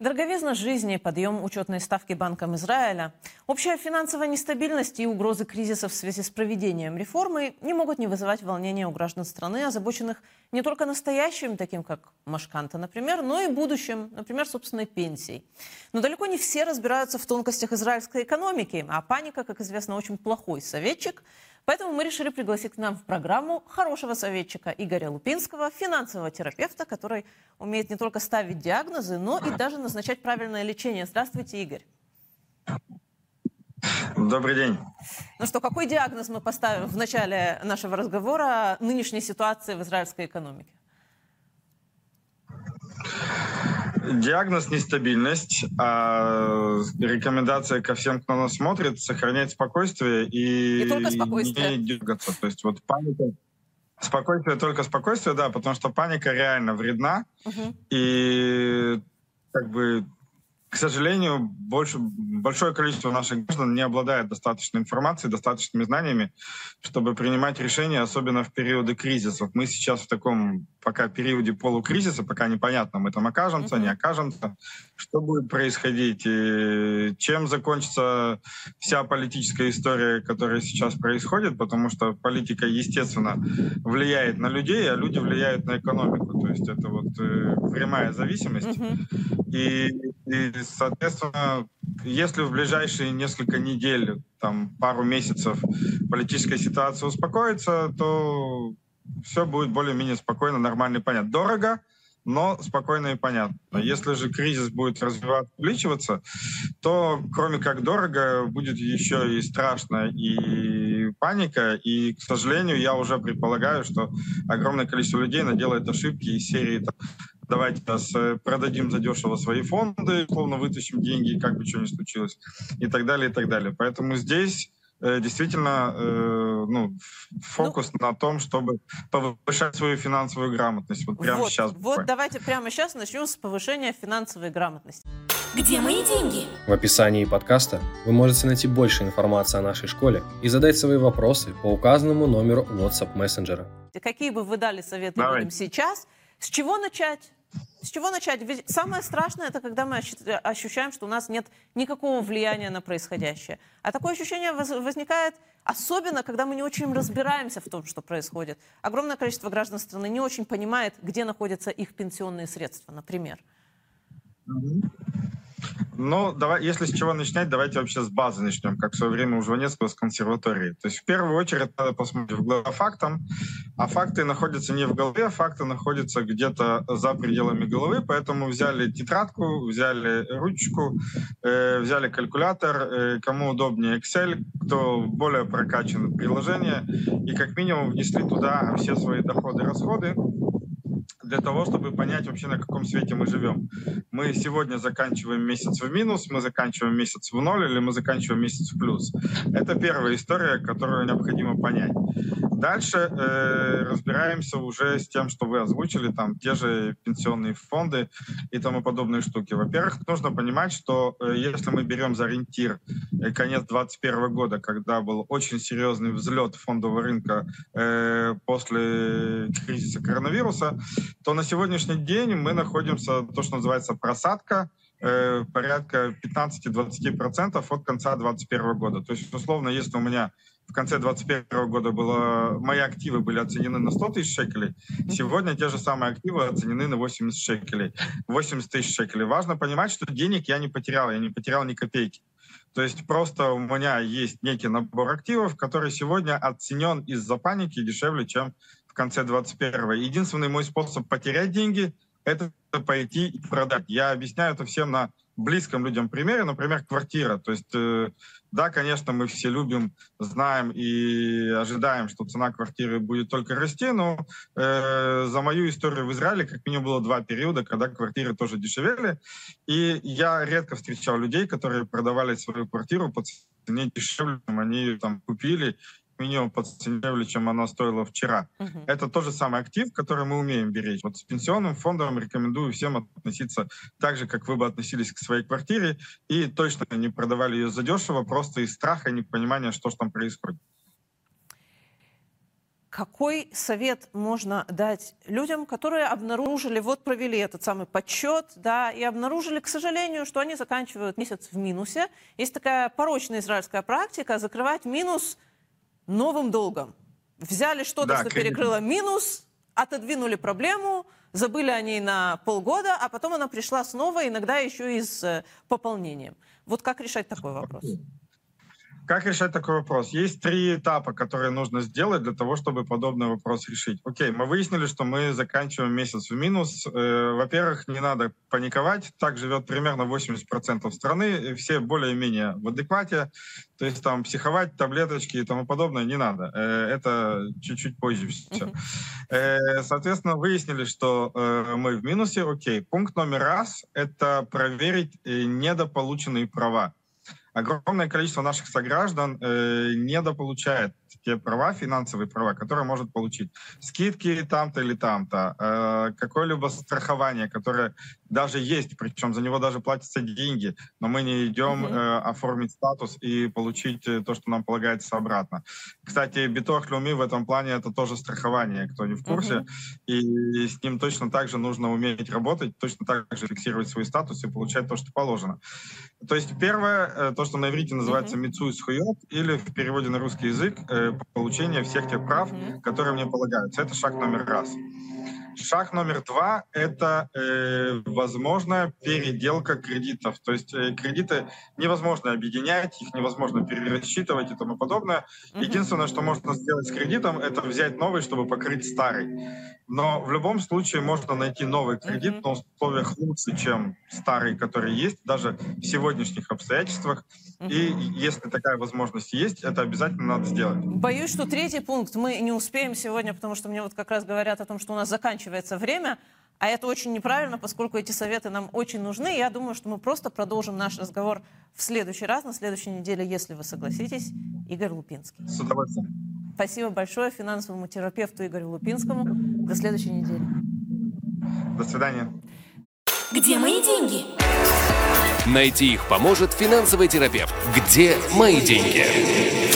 Дороговизна жизни, подъем учетной ставки Банком Израиля, общая финансовая нестабильность и угрозы кризиса в связи с проведением реформы не могут не вызывать волнения у граждан страны, озабоченных не только настоящим, таким как Машканта, например, но и будущим, например, собственной пенсией. Но далеко не все разбираются в тонкостях израильской экономики, а паника, как известно, очень плохой советчик – Поэтому мы решили пригласить к нам в программу хорошего советчика Игоря Лупинского, финансового терапевта, который умеет не только ставить диагнозы, но и даже назначать правильное лечение. Здравствуйте, Игорь. Добрый день. Ну что, какой диагноз мы поставим в начале нашего разговора нынешней ситуации в израильской экономике? Диагноз нестабильность, а рекомендация ко всем, кто нас смотрит, сохранять спокойствие и, и только спокойствие. не дергаться. То есть вот паника, спокойствие только спокойствие, да, потому что паника реально вредна угу. и как бы к сожалению, больше, большое количество наших граждан не обладает достаточной информацией, достаточными знаниями, чтобы принимать решения, особенно в периоды кризисов. Мы сейчас в таком пока периоде полукризиса, пока непонятно, мы там окажемся, mm-hmm. не окажемся, что будет происходить, и чем закончится вся политическая история, которая сейчас происходит, потому что политика, естественно, влияет на людей, а люди влияют на экономику. То есть это вот э, прямая зависимость. Mm-hmm. И, и, соответственно, если в ближайшие несколько недель, там, пару месяцев политическая ситуация успокоится, то все будет более-менее спокойно, нормально и понятно. Дорого, но спокойно и понятно. Если же кризис будет развиваться, увеличиваться, то кроме как дорого, будет еще и страшно, и паника, и, к сожалению, я уже предполагаю, что огромное количество людей наделает ошибки из серии давайте нас э, продадим задешево свои фонды, словно вытащим деньги, как бы что ни случилось, и так далее, и так далее. Поэтому здесь э, действительно э, ну, фокус ну, на том, чтобы повышать свою финансовую грамотность. Вот прямо вот, сейчас. Вот давайте прямо сейчас начнем с повышения финансовой грамотности. Где мои деньги? В описании подкаста вы можете найти больше информации о нашей школе и задать свои вопросы по указанному номеру WhatsApp мессенджера. Какие бы вы дали советы Давай. людям сейчас? С чего начать? С чего начать? Ведь самое страшное это когда мы ощущаем, что у нас нет никакого влияния на происходящее. А такое ощущение возникает особенно, когда мы не очень разбираемся в том, что происходит. Огромное количество граждан страны не очень понимает, где находятся их пенсионные средства, например. Ну, давай, если с чего начинать, давайте вообще с базы начнем, как в свое время у Жванецкого с консерватории. То есть в первую очередь надо посмотреть в глаза фактам, а факты находятся не в голове, а факты находятся где-то за пределами головы, поэтому взяли тетрадку, взяли ручку, э, взяли калькулятор, э, кому удобнее Excel, кто более прокачан приложение, и как минимум внесли туда все свои доходы и расходы, для того, чтобы понять вообще, на каком свете мы живем. Мы сегодня заканчиваем месяц в минус, мы заканчиваем месяц в ноль или мы заканчиваем месяц в плюс. Это первая история, которую необходимо понять. Дальше э, разбираемся уже с тем, что вы озвучили, там те же пенсионные фонды и тому подобные штуки. Во-первых, нужно понимать, что э, если мы берем за ориентир э, конец 2021 года, когда был очень серьезный взлет фондового рынка э, после кризиса коронавируса, то на сегодняшний день мы находимся, то, что называется просадка, э, порядка 15-20% от конца 2021 года. То есть, условно, если у меня в конце 2021 года было, мои активы были оценены на 100 тысяч шекелей, сегодня те же самые активы оценены на 80 шекелей, 80 тысяч шекелей. Важно понимать, что денег я не потерял, я не потерял ни копейки. То есть просто у меня есть некий набор активов, который сегодня оценен из-за паники дешевле, чем в конце 21-го. Единственный мой способ потерять деньги — это пойти и продать. Я объясняю это всем на близком людям примере, например, квартира. То есть, э, да, конечно, мы все любим, знаем и ожидаем, что цена квартиры будет только расти, но э, за мою историю в Израиле как минимум было два периода, когда квартиры тоже дешевели. И я редко встречал людей, которые продавали свою квартиру по цене дешевле, чем они там купили минимум подценивали, чем оно стоило вчера. Мгм. Это тот же самый актив, который мы умеем беречь. Вот с пенсионным фондом рекомендую всем относиться так же, как вы бы относились к своей квартире, и точно не продавали ее задешево, просто из страха и непонимания, что же там происходит. Какой совет можно дать людям, которые обнаружили, вот провели этот самый подсчет, да, и обнаружили, к сожалению, что они заканчивают месяц в минусе. Есть такая порочная израильская практика закрывать минус новым долгом. Взяли что-то, Да, что кредит. перекрыло минус, отодвинули проблему, забыли о ней на полгода, а потом она пришла снова, иногда еще и с э, пополнением. Вот как решать такой вопрос? Как решать такой вопрос? Есть три этапа, которые нужно сделать для того, чтобы подобный вопрос решить. Окей, мы выяснили, что мы заканчиваем месяц в минус. Э, Во-первых, не надо паниковать. Так живет примерно 80% страны. и Все более-менее в адеквате. То есть там психовать, таблеточки и тому подобное не надо. Э, Это чуть-чуть позже все. Э, Соответственно, выяснили, что мы в минусе. Окей, пункт номер раз — это проверить недополученные права огромное количество наших сограждан э, недополучает те права, финансовые права, которые может получить. Скидки там-то или там-то, э, какое-либо страхование, которое даже есть, причем за него даже платятся деньги, но мы не идем Мгм. э, оформить статус и получить э, то, что нам полагается обратно. Кстати, Биток Люми в этом плане это тоже страхование, кто не в курсе, Мгм. и с ним точно так же нужно уметь работать, точно так же фиксировать свой статус и получать то, что положено. То есть первое, то, что на иврите называется мицуй схует, или в переводе на русский язык э, получение всех тех прав, которые мне полагаются. Это шаг номер раз. Шаг номер два — это э, возможная переделка кредитов. То есть э, кредиты невозможно объединять, их невозможно перерасчитывать и тому подобное. Единственное, что можно сделать с кредитом, это взять новый, чтобы покрыть старый. Но в любом случае можно найти новый кредит Мгм. на условиях лучше, чем старый, который есть, даже в сегодняшних обстоятельствах. И если такая возможность есть, это обязательно надо сделать. Боюсь, что третий пункт мы не успеем сегодня, потому что мне вот как раз говорят о том, что у нас заканчивается время, а это очень неправильно, поскольку эти советы нам очень нужны. Я думаю, что мы просто продолжим наш разговор в следующий раз, на следующей неделе, если вы согласитесь. Игорь Лупинский. С удовольствием. Спасибо большое финансовому терапевту Игорю Лупинскому. До следующей недели. До свидания. Где мои деньги? Найти их поможет финансовый терапевт. Где мои деньги?